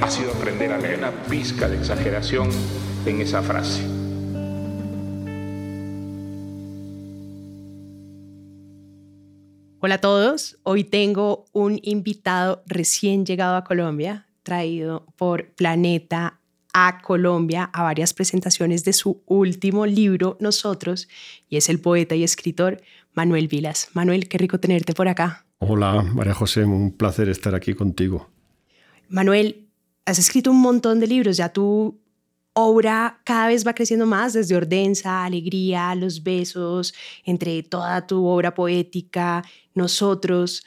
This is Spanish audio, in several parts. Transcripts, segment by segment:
ha sido aprender a leer una pizca de exageración en esa frase. Hola a todos, hoy tengo un invitado recién llegado a Colombia, traído por Planeta a Colombia a varias presentaciones de su último libro, Nosotros, y es el poeta y escritor Manuel Vilas. Manuel, qué rico tenerte por acá. Hola, María José, un placer estar aquí contigo. Manuel, has escrito un montón de libros, ya tu obra cada vez va creciendo más, desde Ordenza, Alegría, Los Besos, entre toda tu obra poética, Nosotros.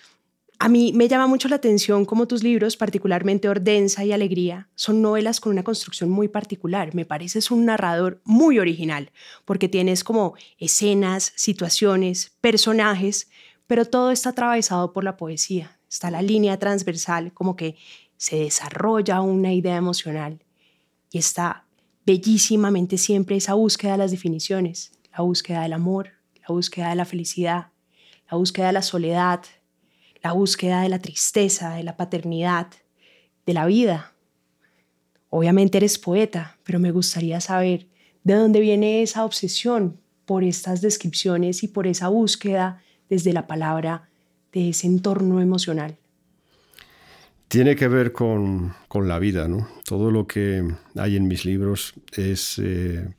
A mí me llama mucho la atención cómo tus libros, particularmente Ordenza y Alegría, son novelas con una construcción muy particular. Me pareces un narrador muy original, porque tienes como escenas, situaciones, personajes, pero todo está atravesado por la poesía. Está la línea transversal, como que se desarrolla una idea emocional y está bellísimamente siempre esa búsqueda de las definiciones, la búsqueda del amor, la búsqueda de la felicidad, la búsqueda de la soledad, la búsqueda de la tristeza, de la paternidad, de la vida. Obviamente eres poeta, pero me gustaría saber de dónde viene esa obsesión por estas descripciones y por esa búsqueda desde la palabra de ese entorno emocional. Tiene que ver con, con la vida, ¿no? Todo lo que hay en mis libros es eh,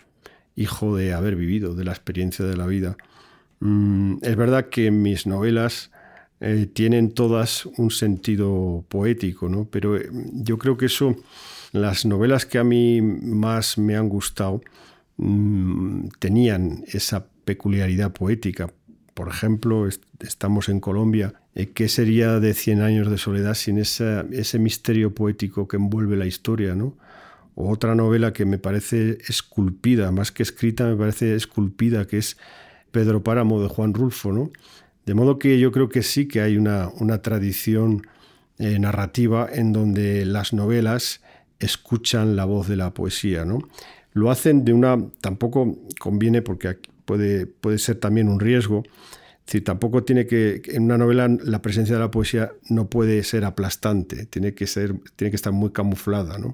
hijo de haber vivido, de la experiencia de la vida. Mm, es verdad que mis novelas eh, tienen todas un sentido poético, ¿no? Pero eh, yo creo que eso, las novelas que a mí más me han gustado, mm, tenían esa peculiaridad poética. Por ejemplo, estamos en Colombia. Eh, ¿Qué sería de Cien años de soledad sin ese misterio poético que envuelve la historia? ¿no? O otra novela que me parece esculpida, más que escrita, me parece esculpida, que es Pedro Páramo de Juan Rulfo. ¿no? De modo que yo creo que sí que hay una, tradición eh, narrativa en donde las novelas escuchan la voz de la poesía. ¿no? Lo hacen de una... Tampoco conviene porque puede, puede ser también un riesgo es decir, tampoco tiene que, en una novela la presencia de la poesía no puede ser aplastante, tiene que, ser, tiene que estar muy camuflada. ¿no?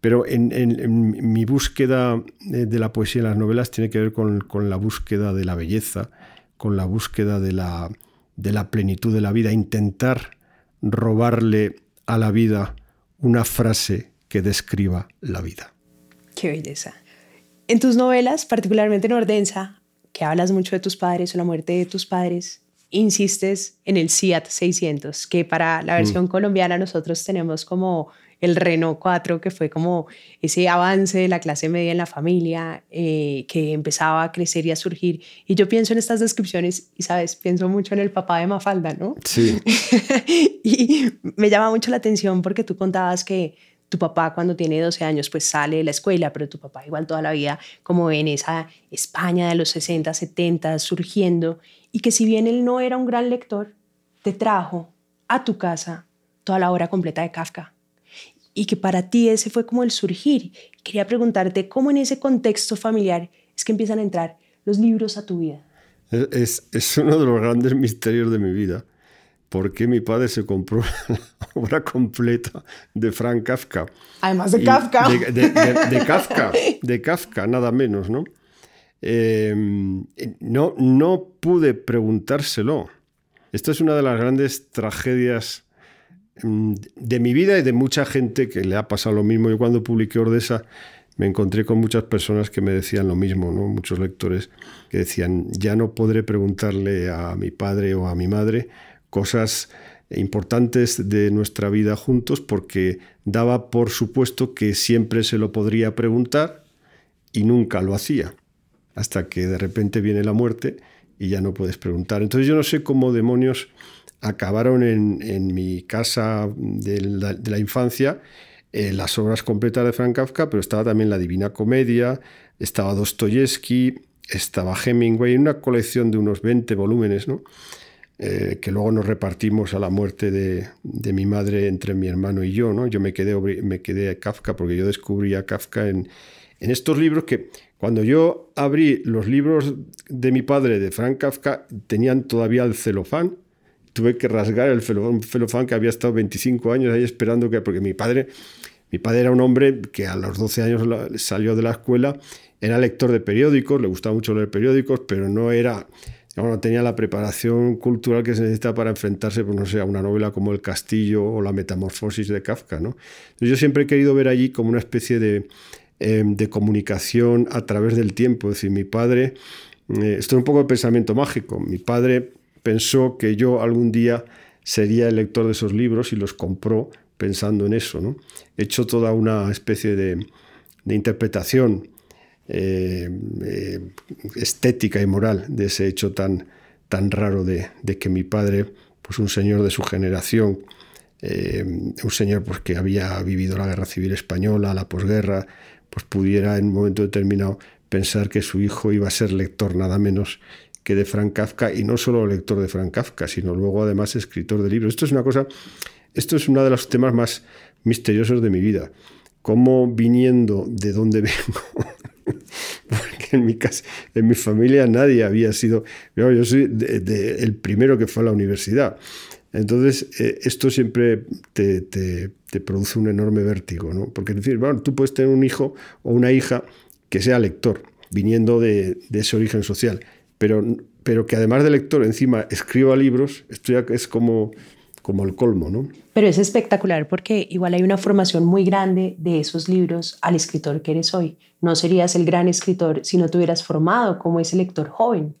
Pero en, mi búsqueda de la poesía en las novelas tiene que ver con, con la búsqueda de la belleza, con la búsqueda de la, de la plenitud de la vida, intentar robarle a la vida una frase que describa la vida. Qué belleza. En tus novelas, particularmente en Ordenza, que hablas mucho de tus padres o la muerte de tus padres, insistes en el Fiat 600, que para la versión Mm. colombiana nosotros tenemos como el Renault 4, que fue como ese avance de la clase media en la familia, eh, que empezaba a crecer y a surgir. Y yo pienso en estas descripciones y, ¿sabes? Pienso mucho en el papá de Mafalda, ¿no? Sí. y me llama mucho la atención porque tú contabas que tu papá cuando tiene 12 años pues sale de la escuela, pero tu papá igual toda la vida como en esa España de los 60, 70 surgiendo y que si bien él no era un gran lector, te trajo a tu casa toda la obra completa de Kafka y que para ti ese fue como el surgir. Quería preguntarte cómo en ese contexto familiar es que empiezan a entrar los libros a tu vida. Es, es uno de los grandes misterios de mi vida. ¿Por qué mi padre se compró la obra completa de Frank Kafka? Además de Y Kafka. De, de- de- de Kafka, de Kafka, nada menos, ¿no? Eh, no, no pude preguntárselo. Esto es una de las grandes tragedias mm, de mi vida y de mucha gente que le ha pasado lo mismo. Yo cuando publiqué Ordesa me encontré con muchas personas que me decían lo mismo, ¿no? muchos lectores que decían, ya no podré preguntarle a mi padre o a mi madre cosas importantes de nuestra vida juntos porque daba por supuesto que siempre se lo podría preguntar y nunca lo hacía, hasta que de repente viene la muerte y ya no puedes preguntar. Entonces yo no sé cómo demonios acabaron en, en mi casa de la, infancia eh, las obras completas de Frank Kafka, pero estaba también La Divina Comedia, estaba Dostoyevsky, estaba Hemingway, una colección de unos 20 volúmenes, ¿no? Eh, que luego nos repartimos a la muerte de, mi madre entre mi hermano y yo. ¿no? Yo me quedé, me quedé a Kafka porque yo descubrí a Kafka en, en estos libros que cuando yo abrí los libros de mi padre, de Frank Kafka, tenían todavía el celofán. Tuve que rasgar el celofán que había estado 25 años ahí esperando que... Porque mi padre, mi padre era un hombre que a los 12 años salió de la escuela, era lector de periódicos, le gustaba mucho leer periódicos, pero no era no tenía la preparación cultural que se necesita para enfrentarse, pues, no sé, a una novela como El Castillo o La Metamorfosis de Kafka. ¿no? yo siempre he querido ver allí como una especie de, em, de comunicación a través del tiempo. Es decir, mi padre, eh, esto es un poco de pensamiento mágico, mi padre pensó que yo algún día sería el lector de esos libros y los compró pensando en eso. ¿no? He hecho toda una especie de, de interpretación eh, eh, estética y moral de ese hecho tan, tan raro de, que mi padre, pues un señor de su generación, eh, un señor pues, que había vivido la guerra civil española, la posguerra, pues pudiera en un momento determinado pensar que su hijo iba a ser lector nada menos que de Frank Kafka, y no solo lector de Frank Kafka, sino luego además escritor de libros. Esto es una cosa, esto es uno de los temas más misteriosos de mi vida. Cómo viniendo de donde vengo, porque en mi casa, en mi familia nadie había sido, yo soy el primero que fue a la universidad. Entonces, eh, esto siempre te, produce un enorme vértigo, ¿no? Porque es decir, bueno, tú puedes tener un hijo o una hija que sea lector, viniendo de, ese origen social, pero, pero que además de lector encima escriba libros, esto ya es como, como el colmo, ¿no? Pero es espectacular porque igual hay una formación muy grande de esos libros al escritor que eres hoy. No serías el gran escritor si no te hubieras formado como ese lector joven.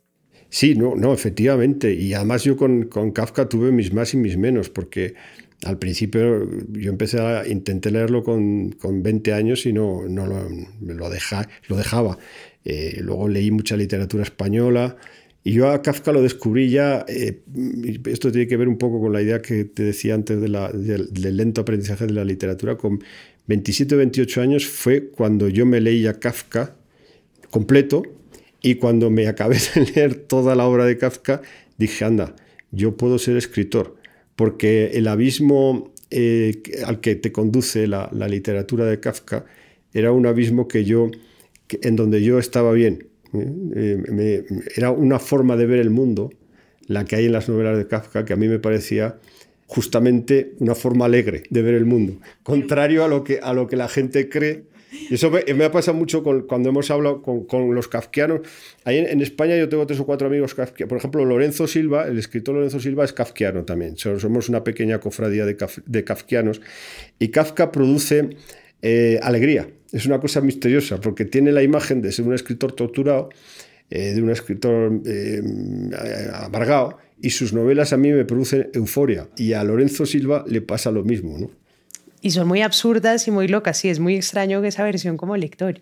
Sí, no, no, efectivamente. Y además yo con, con Kafka tuve mis más y mis menos, porque al principio yo empecé a intenté leerlo con, con 20 años y no, no lo, lo, lo dejaba. Eh, luego leí mucha literatura española, y yo a Kafka lo descubrí ya, eh, esto tiene que ver un poco con la idea que te decía antes del, lento aprendizaje de la literatura, con 27 o 28 años fue cuando yo me leí a Kafka completo y cuando me acabé de leer toda la obra de Kafka, dije, anda, yo puedo ser escritor, porque el abismo eh, al que te conduce la, literatura de Kafka era un abismo que yo, en donde yo estaba bien eh, era una forma de ver el mundo, la que hay en las novelas de Kafka, que a mí me parecía justamente una forma alegre de ver el mundo, contrario a lo que, a lo que la gente cree. Eso me, ha pasado mucho cuando hemos hablado con, los kafkianos. En, España yo tengo tres o cuatro amigos kafkianos. Por ejemplo, Lorenzo Silva, el escritor Lorenzo Silva es kafkiano también. Somos una pequeña cofradía de, de kafkianos. Y Kafka produce eh, alegría. Es una cosa misteriosa porque tiene la imagen de ser un escritor torturado, eh, de un escritor eh, amargado, y sus novelas a mí me producen euforia. Y a Lorenzo Silva le pasa lo mismo. ¿no? Y son muy absurdas y muy locas. Sí, es muy extraño esa versión como lector.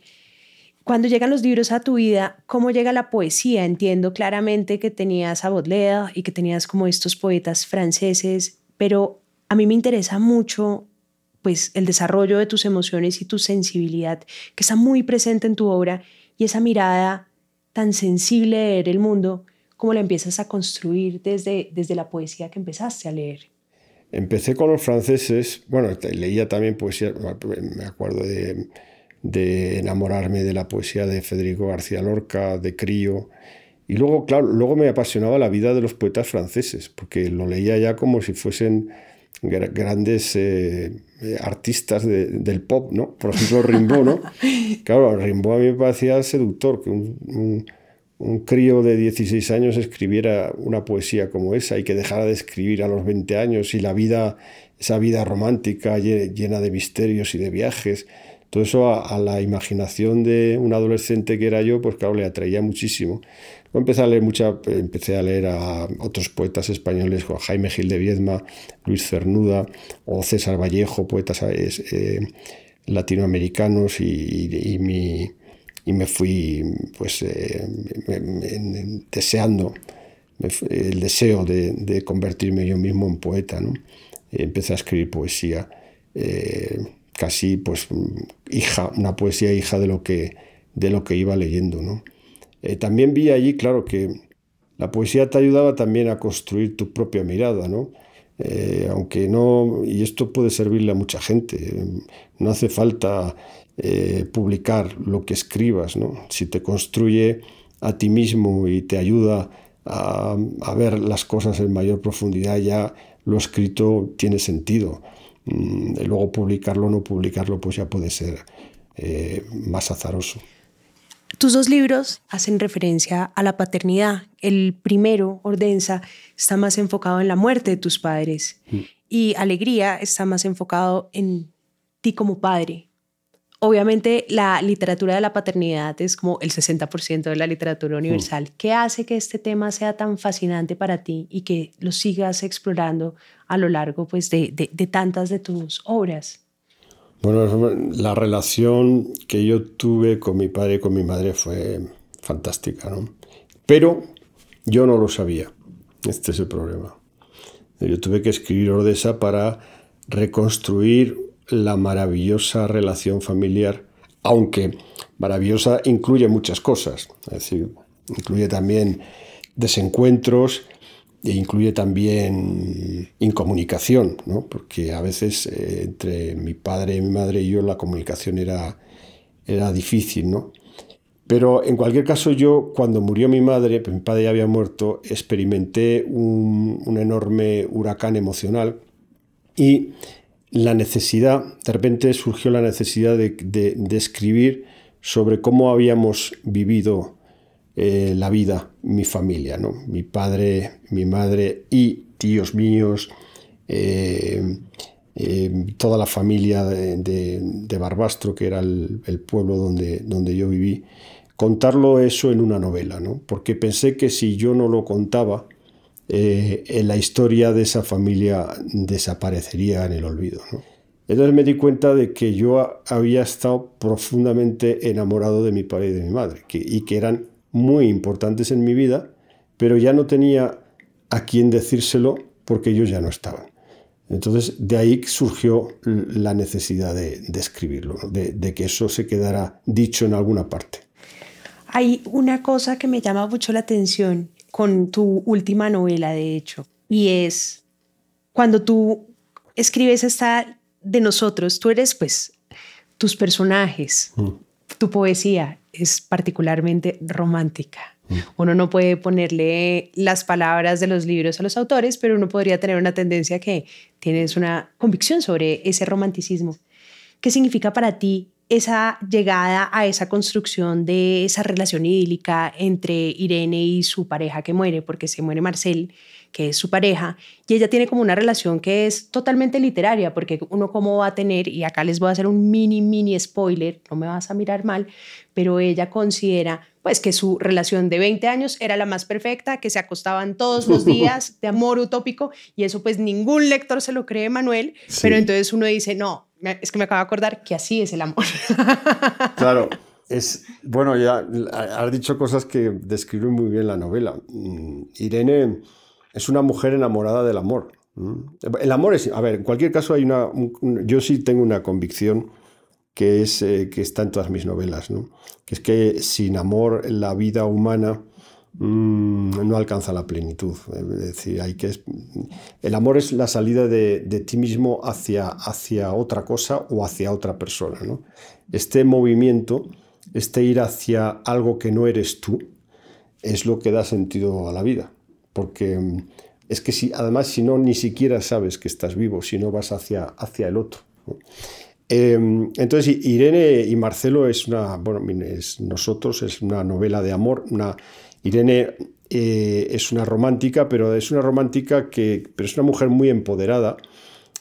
Cuando llegan los libros a tu vida, ¿cómo llega la poesía? Entiendo claramente que tenías a Baudelaire y que tenías como estos poetas franceses, pero a mí me interesa mucho pues el desarrollo de tus emociones y tu sensibilidad que está muy presente en tu obra y esa mirada tan sensible de ver el mundo, ¿cómo la empiezas a construir desde, desde la poesía que empezaste a leer? Empecé con los franceses, bueno, leía también poesía, me acuerdo de, de enamorarme de la poesía de Federico García Lorca, de Crío, y luego, claro, luego me apasionaba la vida de los poetas franceses, porque lo leía ya como si fuesen grandes eh, artistas del pop, ¿no? Por ejemplo, Rimbaud, ¿no? Claro, Rimbaud a mí me parecía seductor, que un, un, crío de 16 años escribiera una poesía como esa y que dejara de escribir a los 20 años y la vida, esa vida romántica llena de misterios y de viajes, todo eso a, la imaginación de un adolescente que era yo, pues claro, le atraía muchísimo. Empecé a leer mucha, empecé a leer a otros poetas españoles, como Jaime Gil de Viedma, Luis Cernuda o César Vallejo, poetas eh, latinoamericanos y, me fui pues eh, deseando el deseo de, convertirme yo mismo en poeta. ¿no? Empecé a escribir poesía. Eh, casi pues hija, una poesía hija de lo que, de lo que iba leyendo. ¿no? Eh, también vi allí, claro, que la poesía te ayudaba también a construir tu propia mirada, ¿no? Eh, aunque no, y esto puede servirle a mucha gente, no hace falta eh, publicar lo que escribas, ¿no? Si te construye a ti mismo y te ayuda a, ver las cosas en mayor profundidad, ya lo escrito tiene sentido. Mm, luego publicarlo o no publicarlo, pues ya puede ser eh, más azaroso. Tus dos libros hacen referencia a la paternidad. El primero, Ordenza, está más enfocado en la muerte de tus padres mm. y Alegría está más enfocado en ti como padre. Obviamente la literatura de la paternidad es como el 60% de la literatura universal. Mm. ¿Qué hace que este tema sea tan fascinante para ti y que lo sigas explorando a lo largo pues, de, de tantas de tus obras? Bueno, la relación que yo tuve con mi padre y con mi madre fue fantástica, ¿no? Pero yo no lo sabía. Este es el problema. Yo tuve que escribir Ordesa para reconstruir la maravillosa relación familiar, aunque maravillosa incluye muchas cosas. Es decir, incluye también desencuentros, e incluye también incomunicación, ¿no? porque a veces eh, entre mi padre, mi madre y yo la comunicación era, era difícil. ¿no? Pero en cualquier caso yo, cuando murió mi madre, pues mi padre ya había muerto, experimenté un, enorme huracán emocional y la necesidad, de repente surgió la necesidad de, de escribir sobre cómo habíamos vivido eh, la vida, mi familia, ¿no? mi padre, mi madre y tíos míos, eh, eh, toda la familia de, Barbastro, que era el, pueblo donde, donde, yo viví, contarlo eso en una novela, ¿no? porque pensé que si yo no lo contaba, la historia de esa familia desaparecería en el olvido. Entonces me di cuenta de que yo había estado profundamente enamorado de mi padre y de mi madre, y que eran muy importantes en mi vida, pero ya no tenía a quién decírselo porque ellos ya no estaban. Entonces, de ahí surgió la necesidad de, escribirlo, de, que eso se quedara dicho en alguna parte. Hay una cosa que me llama mucho la atención con tu última novela, de hecho, y es cuando tú escribes esta de nosotros, tú eres pues tus personajes, mm. tu poesía, es particularmente romántica. Mm. Uno no puede ponerle las palabras de los libros a los autores, pero uno podría tener una tendencia que tienes una convicción sobre ese romanticismo. ¿Qué significa para ti esa llegada a esa construcción de esa relación idílica entre Irene y su pareja que muere, porque se muere Marcel, que es su pareja, y ella tiene como una relación que es totalmente literaria, porque uno cómo va a tener, y acá les voy a hacer un mini, mini spoiler, no me vas a mirar mal, pero ella considera pues que su relación de 20 años era la más perfecta, que se acostaban todos los días de amor utópico, y eso pues ningún lector se lo cree, Manuel, pero entonces uno dice, no, es que me acabo de acordar que así es el amor. Claro. Es, bueno, ya has dicho cosas que describen muy bien la novela. Mm, Irene es una mujer enamorada del amor. El amor es, a ver, en cualquier caso hay una, yo sí tengo una convicción que es eh, que está en todas mis novelas, ¿no? que es que sin amor la vida humana mm, no alcanza la plenitud. Es decir, hay que el amor es la salida de, de, ti mismo hacia, hacia otra cosa o hacia otra persona. ¿no? Este movimiento, este ir hacia algo que no eres tú, es lo que da sentido a la vida porque mm, es que si, además si no, ni siquiera sabes que estás vivo, si no vas hacia, hacia el otro. Em, entonces, Irene y Marcelo es una, bueno, es nosotros, es una novela de amor. Una, Irene eh, es una romántica, pero es una romántica que, pero es una mujer muy empoderada,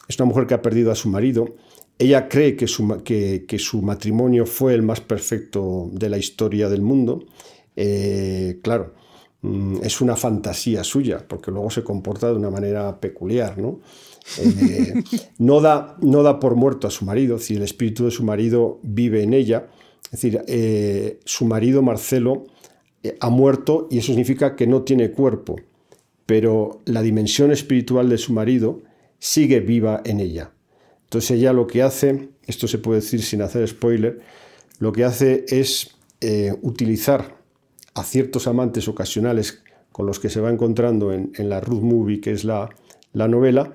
es una mujer que ha perdido a su marido. Ella cree que su, que, su matrimonio fue el más perfecto de la historia del mundo. Eh, claro, es una fantasía suya, porque luego se comporta de una manera peculiar, ¿no? Eh, no, da, no da por muerto a su marido, si el espíritu de su marido vive en ella. Es decir, eh, su marido Marcelo eh, ha muerto y eso significa que no tiene cuerpo, pero la dimensión espiritual de su marido sigue viva en ella. Entonces ella lo que hace, esto se puede decir sin hacer spoiler, lo que hace es utilizar a ciertos amantes ocasionales con los que se va encontrando en, la Ruth Movie, que es la, novela,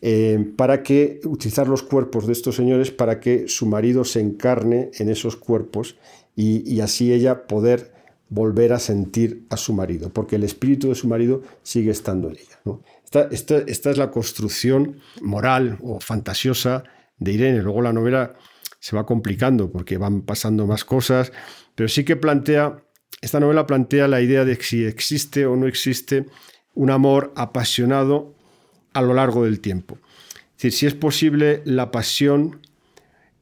eh, para que utilizar los cuerpos de estos señores para que su marido se encarne en esos cuerpos y, así ella poder volver a sentir a su marido, porque el espíritu de su marido sigue estando en ella. Esta, esta, es la construcción moral o fantasiosa de Irene. Luego la novela se va complicando porque van pasando más cosas, pero sí que plantea, esta novela plantea la idea de si existe o no existe un amor apasionado a lo largo del tiempo. Es decir, si es posible la pasión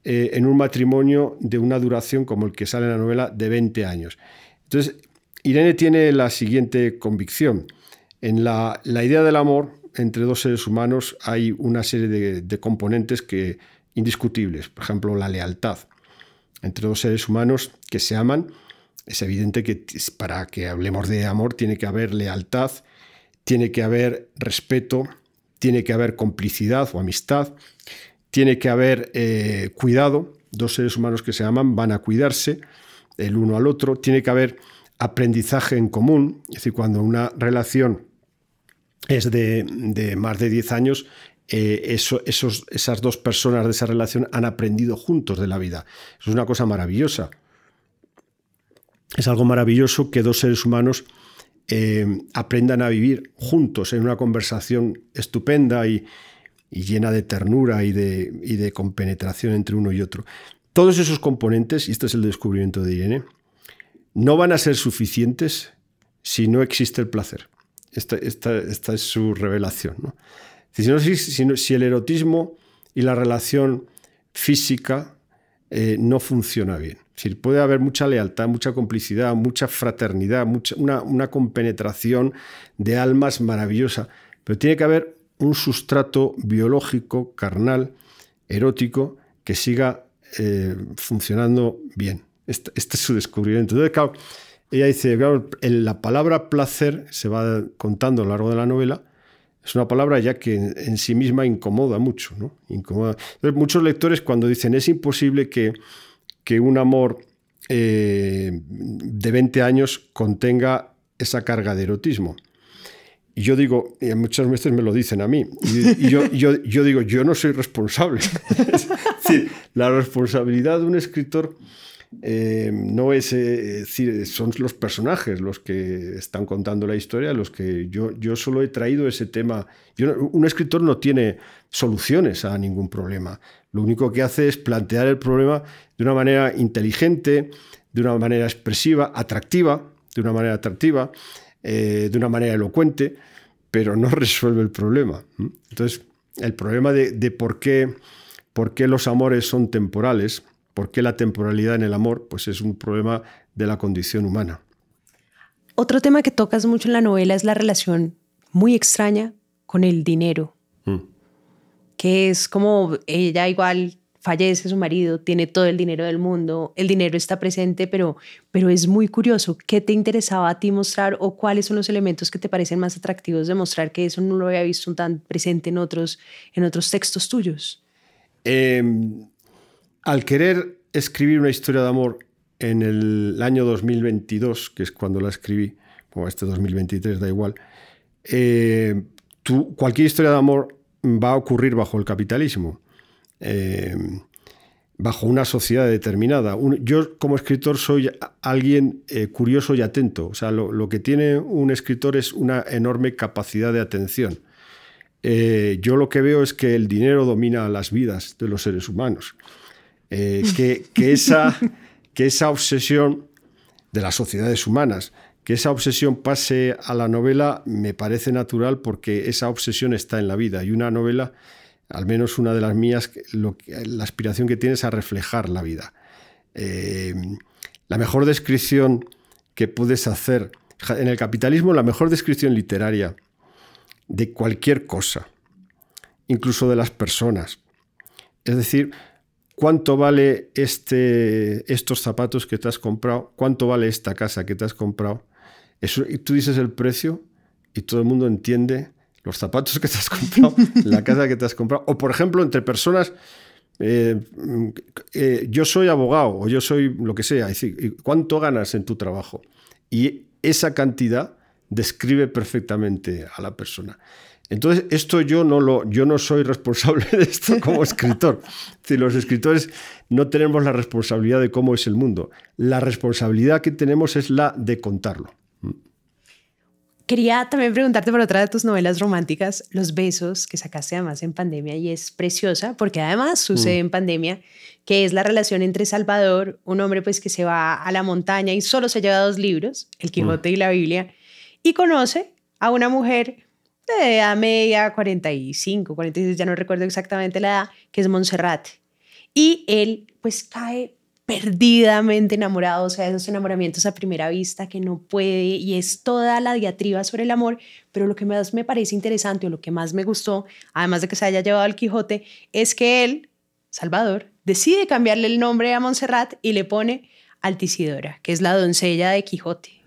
eh, en un matrimonio de una duración como el que sale en la novela de 20 años. Entonces, Irene tiene la siguiente convicción. En la, idea del amor entre dos seres humanos hay una serie de componentes que indiscutibles. Por ejemplo, la lealtad. Entre dos seres humanos que se aman, es evidente que para que hablemos de amor tiene que haber lealtad, tiene que haber respeto, tiene que haber complicidad o amistad, tiene que haber eh, cuidado. Dos seres humanos que se aman van a cuidarse el uno al otro, tiene que haber aprendizaje en común, es decir, cuando una relación es de, más de 10 años, eh, esos, esas dos personas de esa relación han aprendido juntos de la vida. Es una cosa maravillosa. Es algo maravilloso que dos seres humanos eh, aprendan a vivir juntos en una conversación estupenda y, llena de ternura y de, y de, compenetración entre uno y otro. Todos esos componentes, y este es el descubrimiento de Irene, no van a ser suficientes si no existe el placer. Esta, esta es su revelación. ¿no? Si, el erotismo y la relación física eh, no funciona bien. Puede haber mucha lealtad, mucha complicidad, mucha fraternidad, mucha, una, compenetración de almas maravillosa, pero tiene que haber un sustrato biológico, carnal, erótico, que siga eh, funcionando bien. Este, este, es su descubrimiento. Entonces, claro, ella dice, claro, la palabra placer se va contando a lo largo de la novela, es una palabra ya que en, sí misma incomoda mucho. ¿no? Incomoda. muchos lectores cuando dicen es imposible que, que un amor eh, de 20 años contenga esa carga de erotismo. Y yo digo, y muchas veces me lo dicen a mí, y, yo, digo, yo no soy responsable. es decir, la responsabilidad de un escritor eh, no es, eh, son los personajes los que están contando la historia, los que yo, yo solo he traído ese tema. un escritor no tiene soluciones a ningún problema. Lo único que hace es plantear el problema de una manera inteligente, de una manera expresiva, atractiva, de una manera atractiva, eh, de una manera elocuente, pero no resuelve el problema. Entonces, el problema de, de por, qué, por qué los amores son temporales, ¿Por qué la temporalidad en el amor? Pues es un problema de la condición humana. Otro tema que tocas mucho en la novela es la relación muy extraña con el dinero, mm. que es como ella igual fallece su marido, tiene todo el dinero del mundo, el dinero está presente, pero, pero es muy curioso. ¿Qué te interesaba a ti mostrar o cuáles son los elementos que te parecen más atractivos de mostrar que eso no lo había visto tan presente en otros, en otros textos tuyos? Eh, al querer escribir una historia de amor en el año 2022, que es cuando la escribí, o este 2023 da igual, eh, cualquier historia de amor va a ocurrir bajo el capitalismo, eh, bajo una sociedad determinada. yo como escritor soy alguien eh, curioso y atento, o sea, lo, que tiene un escritor es una enorme capacidad de atención. yo lo que veo es que el dinero domina las vidas de los seres humanos. Eh, que, esa, que esa obsesión de las sociedades humanas, que esa obsesión pase a la novela me parece natural porque esa obsesión está en la vida y una novela, al menos una de las mías, la aspiración que tiene es a reflejar la vida. Eh, la mejor descripción que puedes hacer en el capitalismo, la mejor descripción literaria de cualquier cosa, incluso de las personas. Es decir, ¿Cuánto vale este, estos zapatos que te has comprado? ¿Cuánto vale esta casa que te has comprado? Eso, y tú dices el precio y todo el mundo entiende los zapatos que te has comprado, la casa que te has comprado. O, por ejemplo, entre personas eh, eh, yo soy abogado o yo soy lo que sea, es decir, ¿cuánto ganas en tu trabajo? Y esa cantidad describe perfectamente a la persona. Entonces, esto yo no lo, yo no soy responsable de esto como escritor. Si los escritores no tenemos la responsabilidad de cómo es el mundo. La responsabilidad que tenemos es la de contarlo. Quería también preguntarte por otra de tus novelas románticas, Los besos, que sacaste además en pandemia y es preciosa porque además sucede en pandemia, que es la relación entre Salvador, un hombre pues que se va a la montaña y solo se lleva dos libros, El Quijote y la Biblia, y conoce a una mujer de edad media, 45, 46, ya no recuerdo exactamente la edad, que es Montserrat. Y él pues cae perdidamente enamorado, o sea, esos enamoramientos a primera vista que no puede y es toda la diatriba sobre el amor, pero lo que más me parece interesante o lo que más me gustó, además de que se haya llevado al Quijote, es que él, Salvador, decide cambiarle el nombre a Montserrat y le pone Altisidora, que es la doncella de Quijote.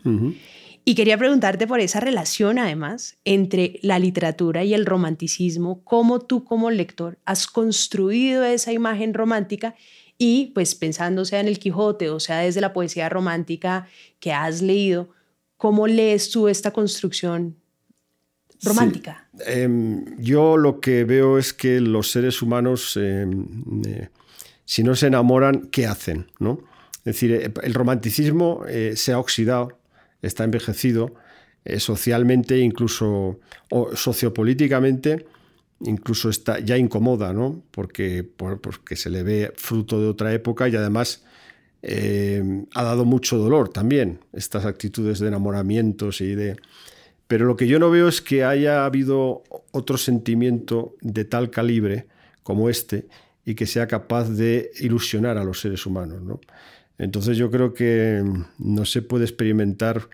Y quería preguntarte por esa relación, además, entre la literatura y el romanticismo, cómo tú como lector has construido esa imagen romántica y pues pensando sea en el Quijote o sea desde la poesía romántica que has leído, ¿cómo lees tú esta construcción romántica? Em, yo lo que veo es que los seres humanos, em, eh, si no se enamoran, ¿qué hacen? ¿no? Es decir, eh, el romanticismo eh, se ha oxidado, está envejecido, socialmente, incluso o sociopolíticamente incluso está, ya incomoda, ¿no? Porque, porque se le ve fruto de otra época y además eh, ha dado mucho dolor también, estas actitudes de enamoramientos y de... Pero lo que yo no veo es que haya habido otro sentimiento de tal calibre como este y que sea capaz de ilusionar a los seres humanos, ¿no? Entonces yo creo que no se puede experimentar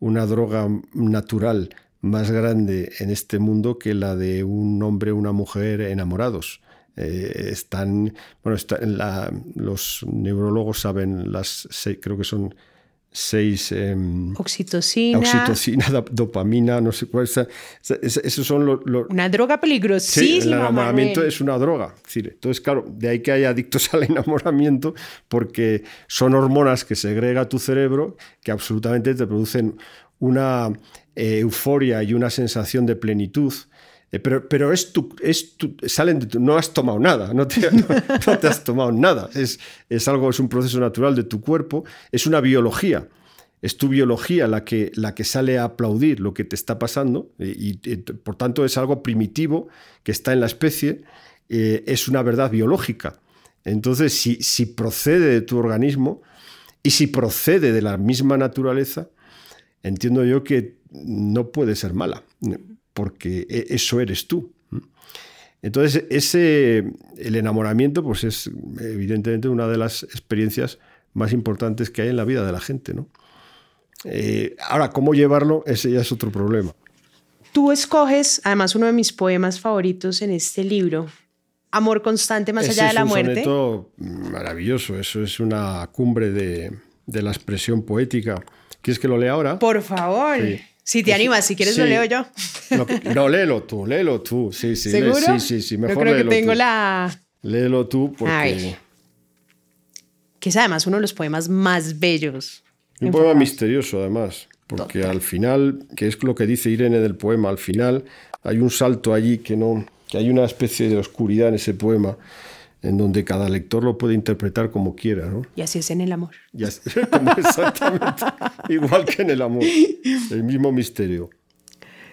una droga natural más grande en este mundo que la de un hombre o una mujer enamorados. Eh, están, bueno, los neurólogos saben las creo que son seis em, oxitocina oxitocina dopamina no sé cuál esos son los, una droga peligrosísima sí, el enamoramiento es una droga entonces claro de ahí que hay adictos al enamoramiento porque son hormonas que segrega tu cerebro que absolutamente te producen una eh, euforia y una sensación de plenitud. Eh, pero, pero es tu, es tu, salen de tu, no has tomado nada, no te, has tomado nada. Es, es, algo, es un proceso natural de tu cuerpo, es una biología. Es tu biología la que, la que sale a aplaudir lo que te está pasando y, por tanto es algo primitivo que está en la especie, eh, es una verdad biológica. Entonces, si, si procede de tu organismo y si procede de la misma naturaleza, entiendo yo que no puede ser mala, porque e, eso eres tú. Entonces, ese, el enamoramiento, pues es evidentemente una de las experiencias más importantes que hay en la vida de la gente, ¿no? Eh, ahora, ¿cómo llevarlo? Ese ya es otro problema. Tú escoges, además, uno de mis poemas favoritos en este libro, Amor constante más allá de la muerte. Es un soneto maravilloso, eso es una cumbre de, de la expresión poética. ¿Quieres que lo lea ahora? Por favor. Si te animas, si quieres lo leo yo. No, léelo tú, léelo tú. Sí, sí. ¿Seguro? sí, sí, sí. Mejor yo creo que tengo la... Léelo tú porque... Que es además uno de los poemas más bellos. Un poema misterioso además, porque al final, que es lo que dice Irene del poema, al final hay un salto allí que no, que hay una especie de oscuridad en ese poema en donde cada lector lo puede interpretar como quiera. ¿no? Y así es en el amor. exactamente, igual que en el amor, el mismo misterio.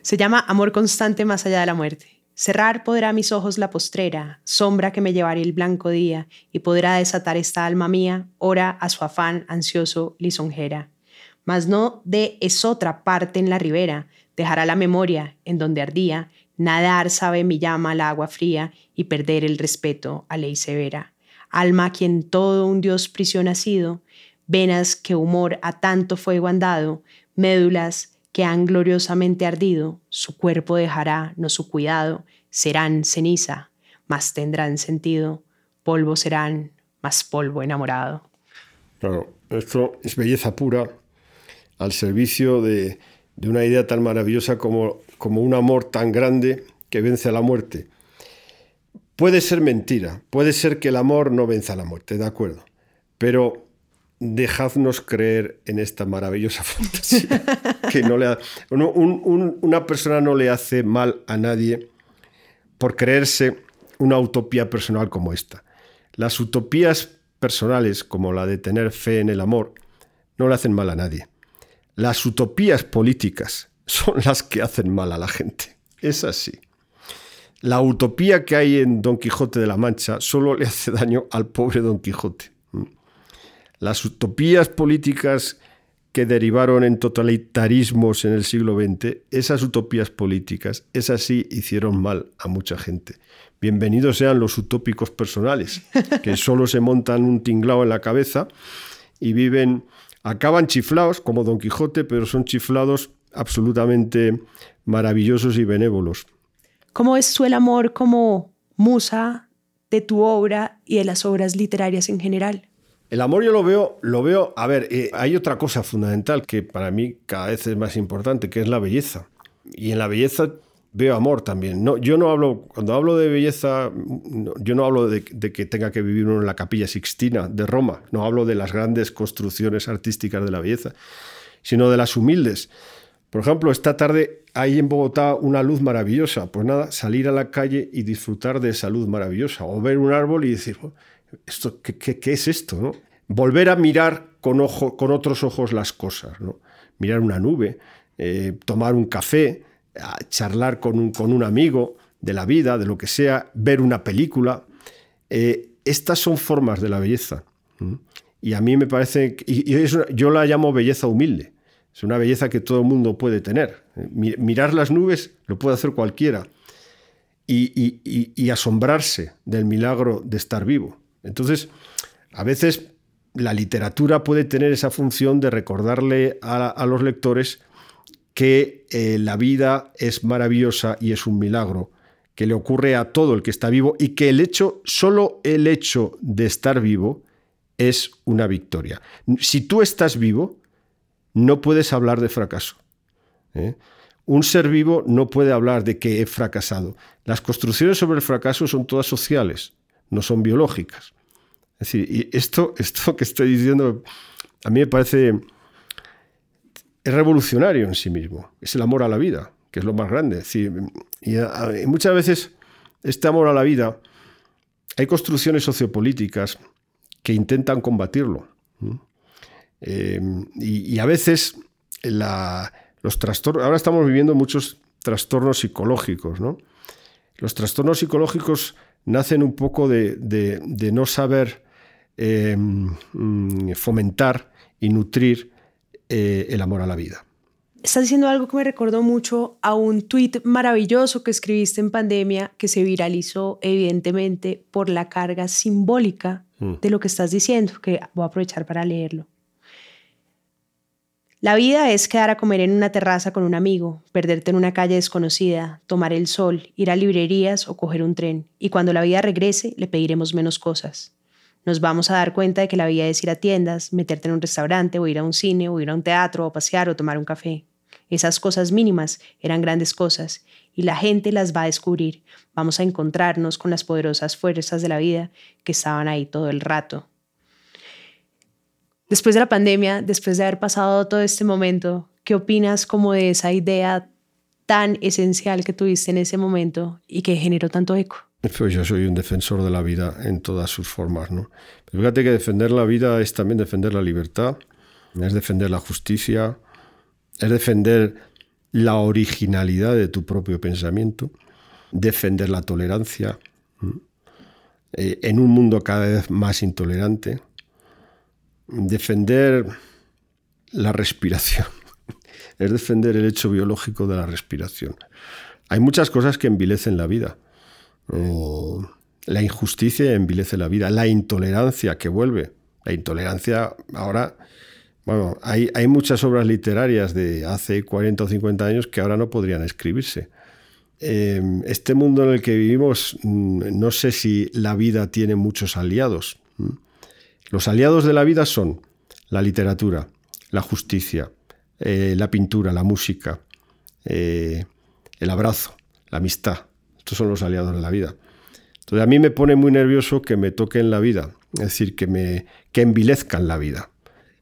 Se llama Amor constante más allá de la muerte. Cerrar podrá mis ojos la postrera, sombra que me llevará el blanco día, y podrá desatar esta alma mía, ora a su afán ansioso lisonjera. Mas no de esotra parte en la ribera, dejará la memoria en donde ardía, Nadar sabe mi llama al agua fría y perder el respeto a ley severa. Alma quien todo un dios prisión ha sido, venas que humor a tanto fuego han dado, médulas que han gloriosamente ardido, su cuerpo dejará, no su cuidado, serán ceniza, mas tendrán sentido, polvo serán, más polvo enamorado. Claro, esto es belleza pura al servicio de, de una idea tan maravillosa como como un amor tan grande que vence a la muerte. Puede ser mentira, puede ser que el amor no venza la muerte, de acuerdo. Pero dejadnos creer en esta maravillosa fantasía. que no le una persona no le hace mal a nadie por creerse una utopía personal como esta. Las utopías personales, como la de tener fe en el amor, no le hacen mal a nadie. Las utopías políticas son las que hacen mal a la gente. Es así. La utopía que hay en Don Quijote de la Mancha solo le hace daño al pobre Don Quijote. Las utopías políticas que derivaron en totalitarismos en el siglo XX, esas utopías políticas, esas sí hicieron mal a mucha gente. Bienvenidos sean los utópicos personales, que solo se montan un tinglao en la cabeza y viven, acaban chiflados como Don Quijote, pero son chiflados absolutamente maravillosos y benévolos. ¿Cómo es el amor como musa de tu obra y de las obras literarias en general? El amor yo lo veo, lo veo, a ver, eh, hay otra cosa fundamental que para mí cada vez es más importante, que es la belleza. Y en la belleza veo amor también. No, yo no hablo, cuando hablo de belleza, yo no hablo de, que tenga que vivir uno en la capilla Sixtina de Roma, no hablo de las grandes construcciones artísticas de la belleza, sino de las humildes. Por ejemplo, esta tarde hay en Bogotá una luz maravillosa. Pues nada, salir a la calle y disfrutar de esa luz maravillosa. O ver un árbol y decir, oh, ¿esto, qué, es esto? ¿no? Volver a mirar con, ojo, con otros ojos las cosas, ¿no? mirar una nube, eh, tomar un café, charlar con un, con un, amigo de la vida, de lo que sea, ver una película. Eh, estas son formas de la belleza. Y a mí me parece, y, yo la llamo belleza humilde. Es una belleza que todo el mundo puede tener. Mirar las nubes lo puede hacer cualquiera. y asombrarse del milagro de estar vivo. Entonces, a veces la literatura puede tener esa función de recordarle a, los lectores que eh, la vida es maravillosa y es un milagro, que le ocurre a todo el que está vivo y que el hecho, solo el hecho de estar vivo es una victoria. Si tú estás vivo, no puedes hablar de fracaso. ¿eh? Un ser vivo no puede hablar de que he fracasado. Las construcciones sobre el fracaso son todas sociales, no son biológicas. Es decir, y esto, esto que estoy diciendo a mí me parece es revolucionario en sí mismo. Es el amor a la vida, que es lo más grande. y, muchas veces este amor a la vida, hay construcciones sociopolíticas que intentan combatirlo. Eh, y, a veces los trastornos, ahora estamos viviendo muchos trastornos psicológicos, ¿no? Los trastornos psicológicos nacen un poco de no saber Em, mm, fomentar y nutrir eh, el amor a la vida. Estás diciendo algo que me recordó mucho a un tuit maravilloso que escribiste en pandemia que se viralizó evidentemente por la carga simbólica mm. de lo que estás diciendo, que voy a aprovechar para leerlo. La vida es quedar a comer en una terraza con un amigo, perderte en una calle desconocida, tomar el sol, ir a librerías o coger un tren, y cuando la vida regrese le pediremos menos cosas nos vamos a dar cuenta de que la vida es ir a tiendas, meterte en un restaurante o ir a un cine o ir a un teatro o pasear o tomar un café. Esas cosas mínimas eran grandes cosas y la gente las va a descubrir. Vamos a encontrarnos con las poderosas fuerzas de la vida que estaban ahí todo el rato. Después de la pandemia, después de haber pasado todo este momento, ¿qué opinas como de esa idea tan esencial que tuviste en ese momento y que generó tanto eco? Pues yo soy un defensor de la vida en todas sus formas, ¿no? Pero fíjate que defender la vida es también defender la libertad, es defender la justicia, es defender la originalidad de tu propio pensamiento, defender la tolerancia, eh, en un mundo cada vez más intolerante, defender la respiración, es defender el hecho biológico de la respiración. Hay muchas cosas que envilecen la vida la injusticia envilece la vida, la intolerancia que vuelve. La intolerancia ahora, bueno, hay, hay muchas obras literarias de hace 40 o 50 años que ahora no podrían escribirse. Eh, este mundo en el que vivimos, mm, no sé si la vida tiene muchos aliados. Los aliados de la vida son la literatura, la justicia, eh, la pintura, la música, eh, el abrazo, la amistad, estos son los aliados de la vida. Entonces a mí me pone muy nervioso que me toquen la vida, es decir, que me que envilezcan la vida,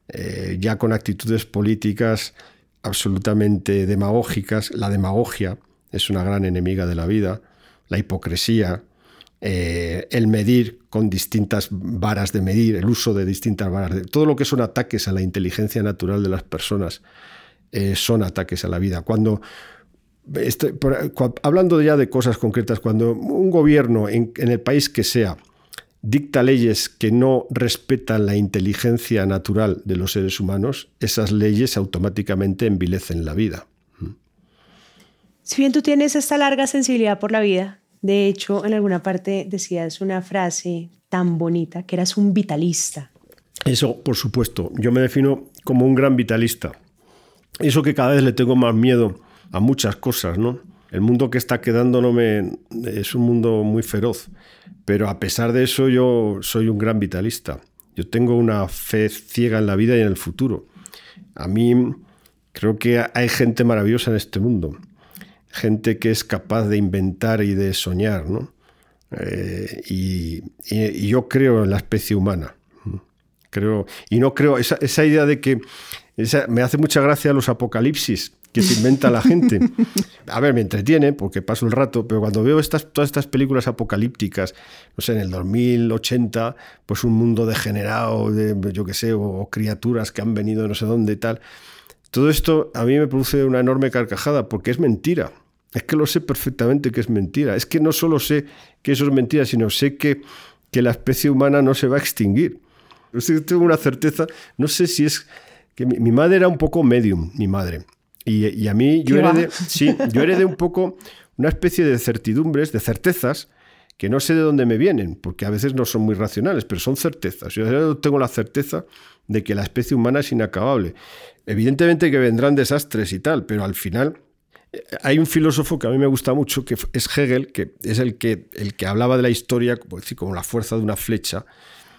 eh, ya con actitudes políticas absolutamente demagógicas. La demagogia es una gran enemiga de la vida, la hipocresía, eh, el medir con distintas varas de medir, el uso de distintas varas de... Todo lo que son ataques a la inteligencia natural de las personas eh, son ataques a la vida. Cuando, hablando ya de cosas concretas, cuando un gobierno en, en el país que sea dicta leyes que no respetan la inteligencia natural de los seres humanos, esas leyes automáticamente envilecen la vida. Si bien tú tienes esta larga sensibilidad por la vida, de hecho, en alguna parte decías una frase tan bonita, que eras un vitalista. Eso, por supuesto. Yo me defino como un gran vitalista. Eso que cada vez le tengo más miedo a muchas cosas, ¿no? El mundo que está quedando no me, es un mundo muy feroz, pero a pesar de eso yo soy un gran vitalista. Yo tengo una fe ciega en la vida y en el futuro. A mí creo que hay gente maravillosa en este mundo gente que es capaz de inventar y de soñar, ¿no? Eh, y, yo creo en la especie humana. Creo, y no creo, esa, esa idea de que me hace mucha gracia los apocalipsis que se inventa la gente. A ver, me entretiene porque paso el rato, pero cuando veo estas, todas estas películas apocalípticas, no sé, en el 2080, pues un mundo degenerado, de, yo qué sé, o, criaturas que han venido de no sé dónde y tal, todo esto a mí me produce una enorme carcajada porque es mentira. Es que lo sé perfectamente que es mentira. Es que no solo sé que eso es mentira, sino sé que, que la especie humana no se va a extinguir. Yo tengo una certeza, no sé si es que mi, madre era un poco medium, mi madre. Y, a mí yo heredé, sí, yo heredé un poco una especie de certidumbres, de certezas, que no sé de dónde me vienen, porque a veces no son muy racionales, pero son certezas. Yo tengo la certeza de que la especie humana es inacabable. Evidentemente que vendrán desastres y tal, pero al final hay un filósofo que a mí me gusta mucho, que es Hegel, que es el que, el que hablaba de la historia como la fuerza de una flecha,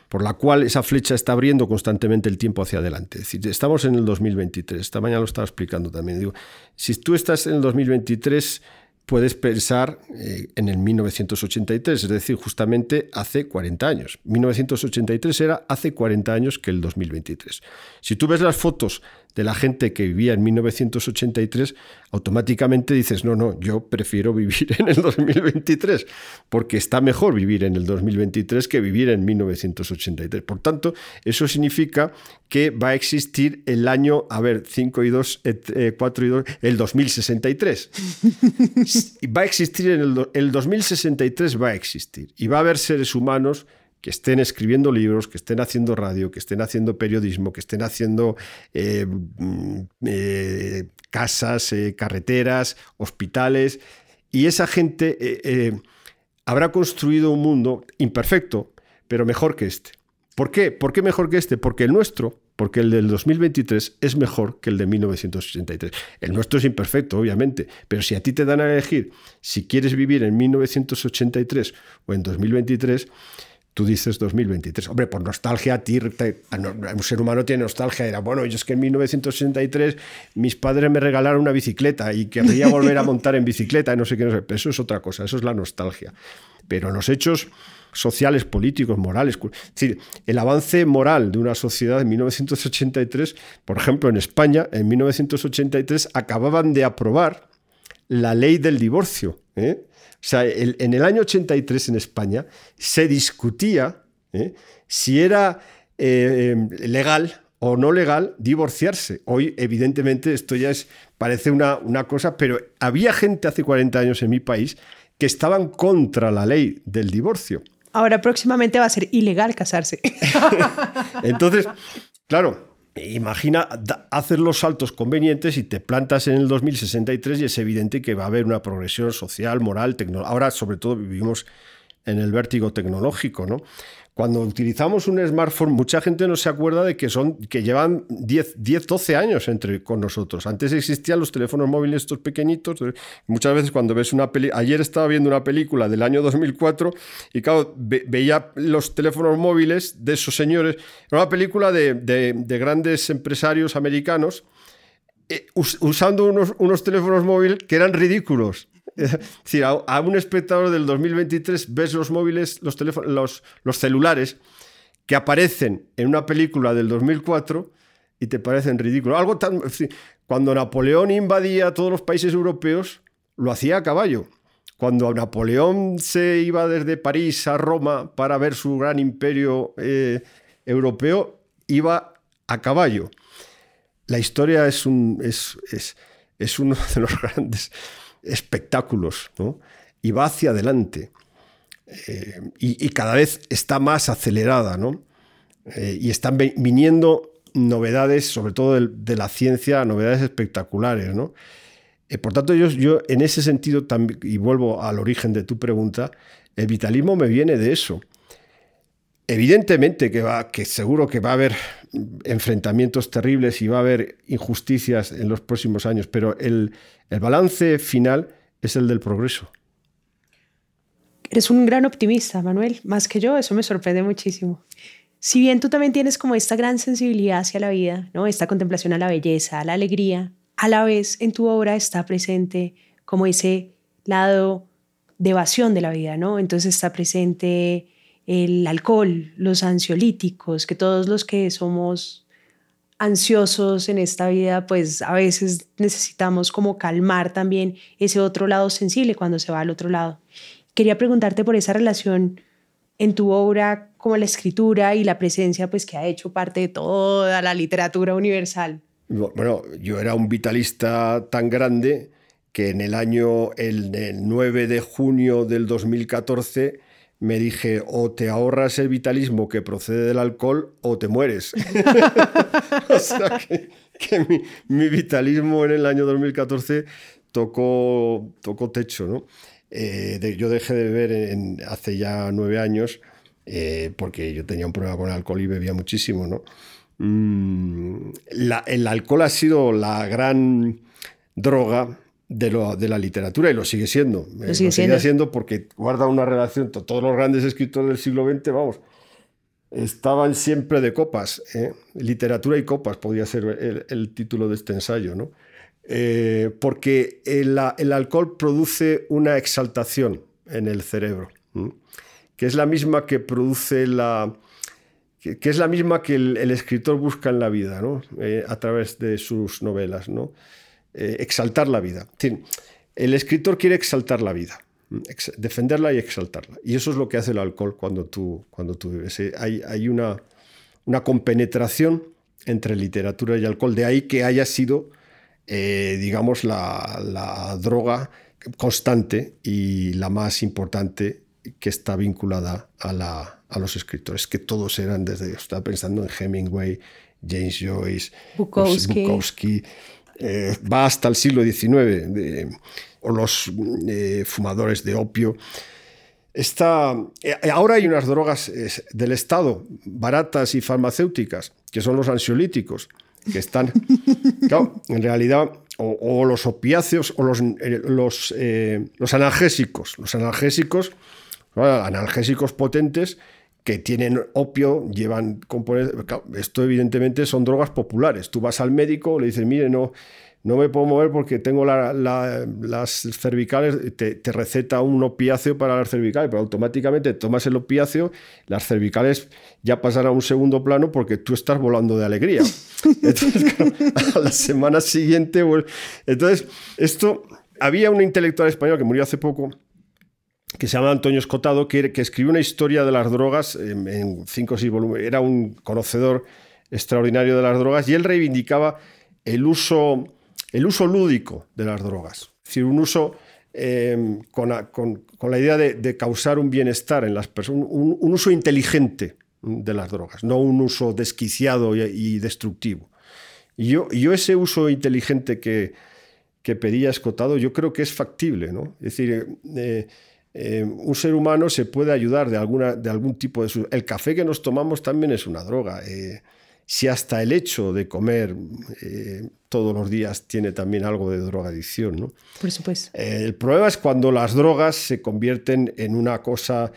por la cual esa flecha está abriendo constantemente el tiempo hacia adelante. Es estamos en el 2023, esta mañana lo estaba explicando también. Digo, si tú estás en el 2023, puedes pensar eh, en el 1983, es decir, justamente hace 40 años. 1983 era hace 40 años que el 2023. Si tú ves las fotos de la gente que vivía en 1983, automáticamente dices, no, no, yo prefiero vivir en el 2023, porque está mejor vivir en el 2023 que vivir en 1983. Por tanto, eso significa que va a existir el año, a ver, 5 y 2, 4 y 2, el 2063. va a existir en el, el 2063, va a existir. Y va a haber seres humanos que estén escribiendo libros, que estén haciendo radio, que estén haciendo periodismo, que estén haciendo eh, mm, eh, casas, eh, carreteras, hospitales. Y esa gente habrá construido un mundo imperfecto, pero mejor que este. ¿Por qué? ¿Por qué mejor que este? Porque el nuestro, porque el del 2023 es mejor que el de 1983. El nuestro es imperfecto, obviamente, pero si a ti te dan a elegir si quieres vivir en 1983 o en 2023, tú dices 2023. Hombre, por nostalgia, a un ser humano tiene nostalgia. Era, bueno, yo es que en 1983 mis padres me regalaron una bicicleta y querría volver a montar en bicicleta y no sé qué, no sé. Eso es otra cosa, eso es la nostalgia. Pero los hechos sociales, políticos, morales, es decir, el avance moral de una sociedad en 1983, por ejemplo, en España, en 1983 acababan de aprobar la ley del divorcio. ¿eh? O sea, en el año 83 en España se discutía ¿eh? si era eh, legal o no legal divorciarse. Hoy, evidentemente, esto ya es, parece una, una cosa, pero había gente hace 40 años en mi país que estaban contra la ley del divorcio. Ahora próximamente va a ser ilegal casarse. Entonces, claro, Imagina, hacer los saltos convenientes y te plantas en el 2063 y es evidente que va a haber una progresión social, moral, tecnológica. Ahora, sobre todo, vivimos en el vértigo tecnológico, ¿no? Cuando utilizamos un smartphone, mucha gente no se acuerda de que, son, que llevan 10, 10 12 años entre, con nosotros. Antes existían los teléfonos móviles estos pequeñitos. Muchas veces cuando ves una película... Ayer estaba viendo una película del año 2004 y claro, veía los teléfonos móviles de esos señores. Era una película de, de, grandes empresarios americanos eh, usando unos, unos teléfonos móviles que eran ridículos decir, a, un espectador del 2023 ves los móviles, los, teléfonos, los, celulares que aparecen en una película del 2004 y te parecen ridículos. Algo tan. Cuando Napoleón invadía todos los países europeos, lo hacía a caballo. Cuando Napoleón se iba desde París a Roma para ver su gran imperio eh, europeo, iba a caballo. La historia es, uno de los grandes espectáculos, ¿no? Y va hacia adelante. Eh, y, cada vez está más acelerada, ¿no? Eh, y están viniendo novedades, sobre todo de, la ciencia, novedades espectaculares, ¿no? Eh, por tanto, yo, yo en ese sentido, y vuelvo al origen de tu pregunta, el vitalismo me viene de eso. Evidentemente que, va, que seguro que va a haber enfrentamientos terribles y va a haber injusticias en los próximos años, pero el, el balance final es el del progreso. Eres un gran optimista, Manuel, más que yo, eso me sorprende muchísimo. Si bien tú también tienes como esta gran sensibilidad hacia la vida, ¿no? esta contemplación a la belleza, a la alegría, a la vez en tu obra está presente como ese lado de evasión de la vida, ¿no? Entonces está presente el alcohol, los ansiolíticos, que todos los que somos ansiosos en esta vida, pues a veces necesitamos como calmar también ese otro lado sensible cuando se va al otro lado. Quería preguntarte por esa relación en tu obra como la escritura y la presencia pues que ha hecho parte de toda la literatura universal. Bueno, yo era un vitalista tan grande que en el año el, 9 de junio del 2014 me dije o te ahorras el vitalismo que procede del alcohol o te mueres. o sea que, mi, vitalismo en el año 2014 tocó, tocó techo. ¿no? Eh, yo dejé de beber hace ya nueve años eh, porque yo tenía un problema con el alcohol y bebía muchísimo. ¿no? Mm, el alcohol ha sido la gran droga de, la literatura y lo sigue siendo. Lo sigue, siendo. porque guarda una relación. Todos los grandes escritores del siglo XX, vamos, estaban siempre de copas. ¿eh? Literatura y copas podría ser el, título de este ensayo, ¿no? Eh, porque el, alcohol produce una exaltación en el cerebro, que es la misma que produce la, que, es la misma que el, escritor busca en la vida, ¿no? Eh, a través de sus novelas, ¿no? Eh, exaltar la vida. el escritor quiere exaltar la vida, defenderla y exaltarla. Y eso es lo que hace el alcohol cuando tú, cuando tú vives. Eh, hay, hay una, una, compenetración entre literatura y alcohol, de ahí que haya sido, digamos, la, la droga constante y la más importante que está vinculada a la, a los escritores, que todos eran desde, estaba pensando en Hemingway, James Joyce, Bukowski, eh, va hasta el siglo XIX, o los eh, fumadores de opio. Está, eh, ahora hay unas drogas del Estado, baratas y farmacéuticas, que son los ansiolíticos, que están, en realidad, o, los opiáceos o los, los, los analgésicos. Los analgésicos, analgésicos potentes que tienen opio, llevan componentes. Esto, evidentemente, son drogas populares. Tú vas al médico, le dices, mire, no, no me puedo mover porque tengo las cervicales, te, receta un opiáceo para las cervicales, pero automáticamente tomas el opiáceo, las cervicales ya pasan a un segundo plano porque tú estás volando de alegría. Entonces, a la semana siguiente. Entonces, esto. Había un intelectual español que murió hace poco, que se llama Antonio Escotado, que, que escribió una historia de las drogas en, cinco o seis volúmenes. Era un conocedor extraordinario de las drogas y él reivindicaba el uso, el uso lúdico de las drogas. Es decir, un uso em, con, la idea de, causar un bienestar en las personas, un, uso inteligente de las drogas, no un uso desquiciado y, destructivo. Y yo, yo, ese uso inteligente que, que pedía Escotado, yo creo que es factible. ¿no? Es decir, eh, eh, un ser humano se puede ayudar de, alguna, de algún tipo de... El café que nos tomamos también es una droga. Eh, si hasta el hecho de comer eh, todos los días tiene también algo de drogadicción. ¿no? Por supuesto. el problema es cuando las drogas se convierten en una cosa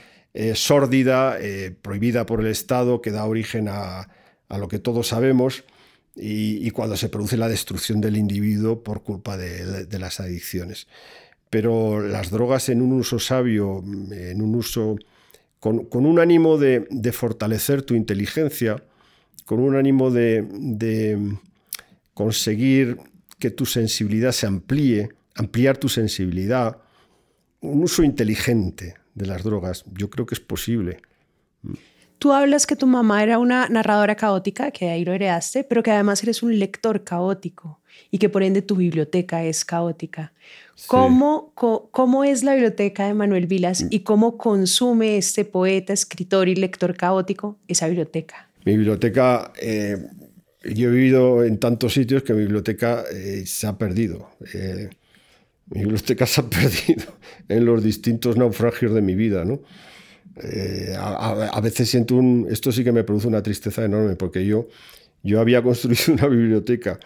sórdida, prohibida por el Estado, que da origen a, lo que todos sabemos. Y, cuando se produce la destrucción del individuo por culpa de las adicciones. Pero las drogas en un uso sabio, en un uso con, un ánimo de, fortalecer tu inteligencia, con un ánimo de, conseguir que tu sensibilidad se amplíe, ampliar tu sensibilidad, un uso inteligente de las drogas, yo creo que es posible. Tú hablas que tu mamá era una narradora caótica, que ahí lo heredaste, pero que además eres un lector caótico y que por ende tu biblioteca es caótica. ¿Cómo, ¿Cómo, es la biblioteca de Manuel Vilas y cómo consume este poeta, escritor y lector caótico esa biblioteca? Mi biblioteca, eh, yo he vivido en tantos sitios que mi biblioteca eh, se ha perdido. Eh, mi biblioteca se ha perdido en los distintos naufragios de mi vida, ¿no? Eh, a, veces siento un... Esto sí que me produce una tristeza enorme porque yo, yo había construido una biblioteca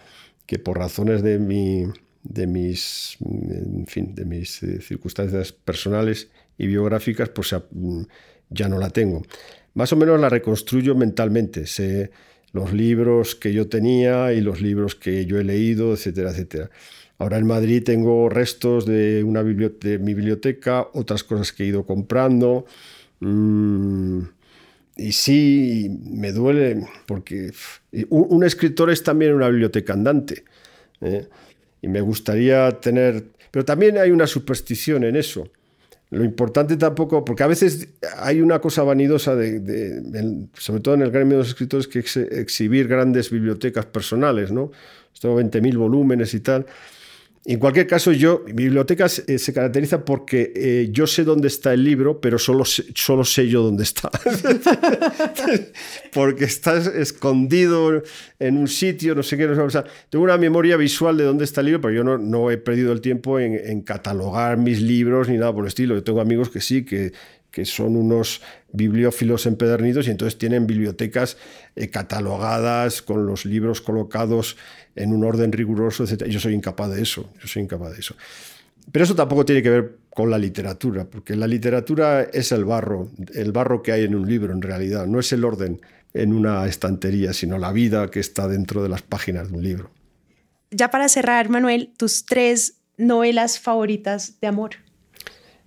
que por razones de, mi, de mis, en fin, de mis eh, circunstancias personales y biográficas, pues ya no la tengo. Más o menos la reconstruyo mentalmente. Sé los libros que yo tenía y los libros que yo he leído, etcétera, etcétera. Ahora en Madrid tengo restos de, una de mi biblioteca, otras cosas que he ido comprando. Mm, y sí, me duele porque un, escritor es también una biblioteca andante. ¿eh? Y me gustaría tener... Pero también hay una superstición en eso. Lo importante tampoco, porque a veces hay una cosa vanidosa, de, sobre todo en el gremio de los escritores, que es exhibir grandes bibliotecas personales, ¿no? Tengo 20.000 volúmenes y tal. En cualquier caso, yo, mi biblioteca se, eh, caracteriza porque eh, yo sé dónde está el libro, pero solo solo sé yo dónde está. porque está escondido en un sitio, no sé qué. No sé, tengo una memoria visual de dónde está el libro, pero yo no, no he perdido el tiempo en, en, catalogar mis libros ni nada por el estilo. Yo tengo amigos que sí, que, que son unos bibliófilos empedernidos y entonces tienen bibliotecas eh, catalogadas con los libros colocados en un orden riguroso, etc. Yo soy incapaz de eso, yo soy incapaz de eso. Pero eso tampoco tiene que ver con la literatura, porque la literatura es el barro, el barro que hay en un libro en realidad, no es el orden en una estantería, sino la vida que está dentro de las páginas de un libro. Ya para cerrar, Manuel, tus tres novelas favoritas de amor.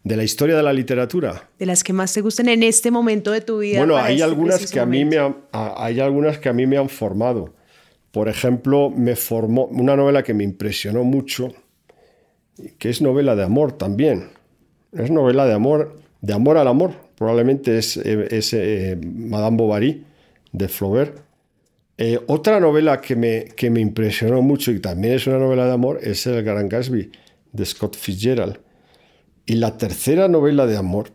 ¿De la historia de la literatura? De las que más te gusten en este momento de tu vida. Bueno, hay, este algunas que a mí me hay algunas que a mí me han formado. Por ejemplo, me formó una novela que me impresionó mucho, que es novela de amor también. Es novela de amor, de amor al amor. Probablemente es, eh, eh, Madame Bovary de Flaubert. Eh, otra novela que me, que me impresionó mucho y también es una novela de amor es El Gran Gatsby de Scott Fitzgerald. Y la tercera novela de amor,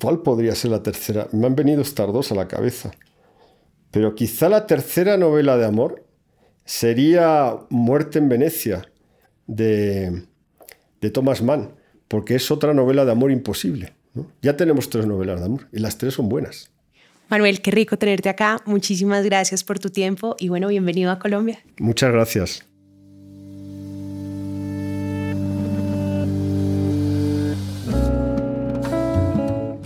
¿cuál podría ser la tercera? Me han venido estas dos a la cabeza. Pero quizá la tercera novela de amor sería Muerte en Venecia de, de Thomas Mann, porque es otra novela de amor imposible. Ya tenemos tres novelas de amor y las tres son buenas. Manuel, qué rico tenerte acá. Muchísimas gracias por tu tiempo y bueno, bienvenido a Colombia. Muchas gracias.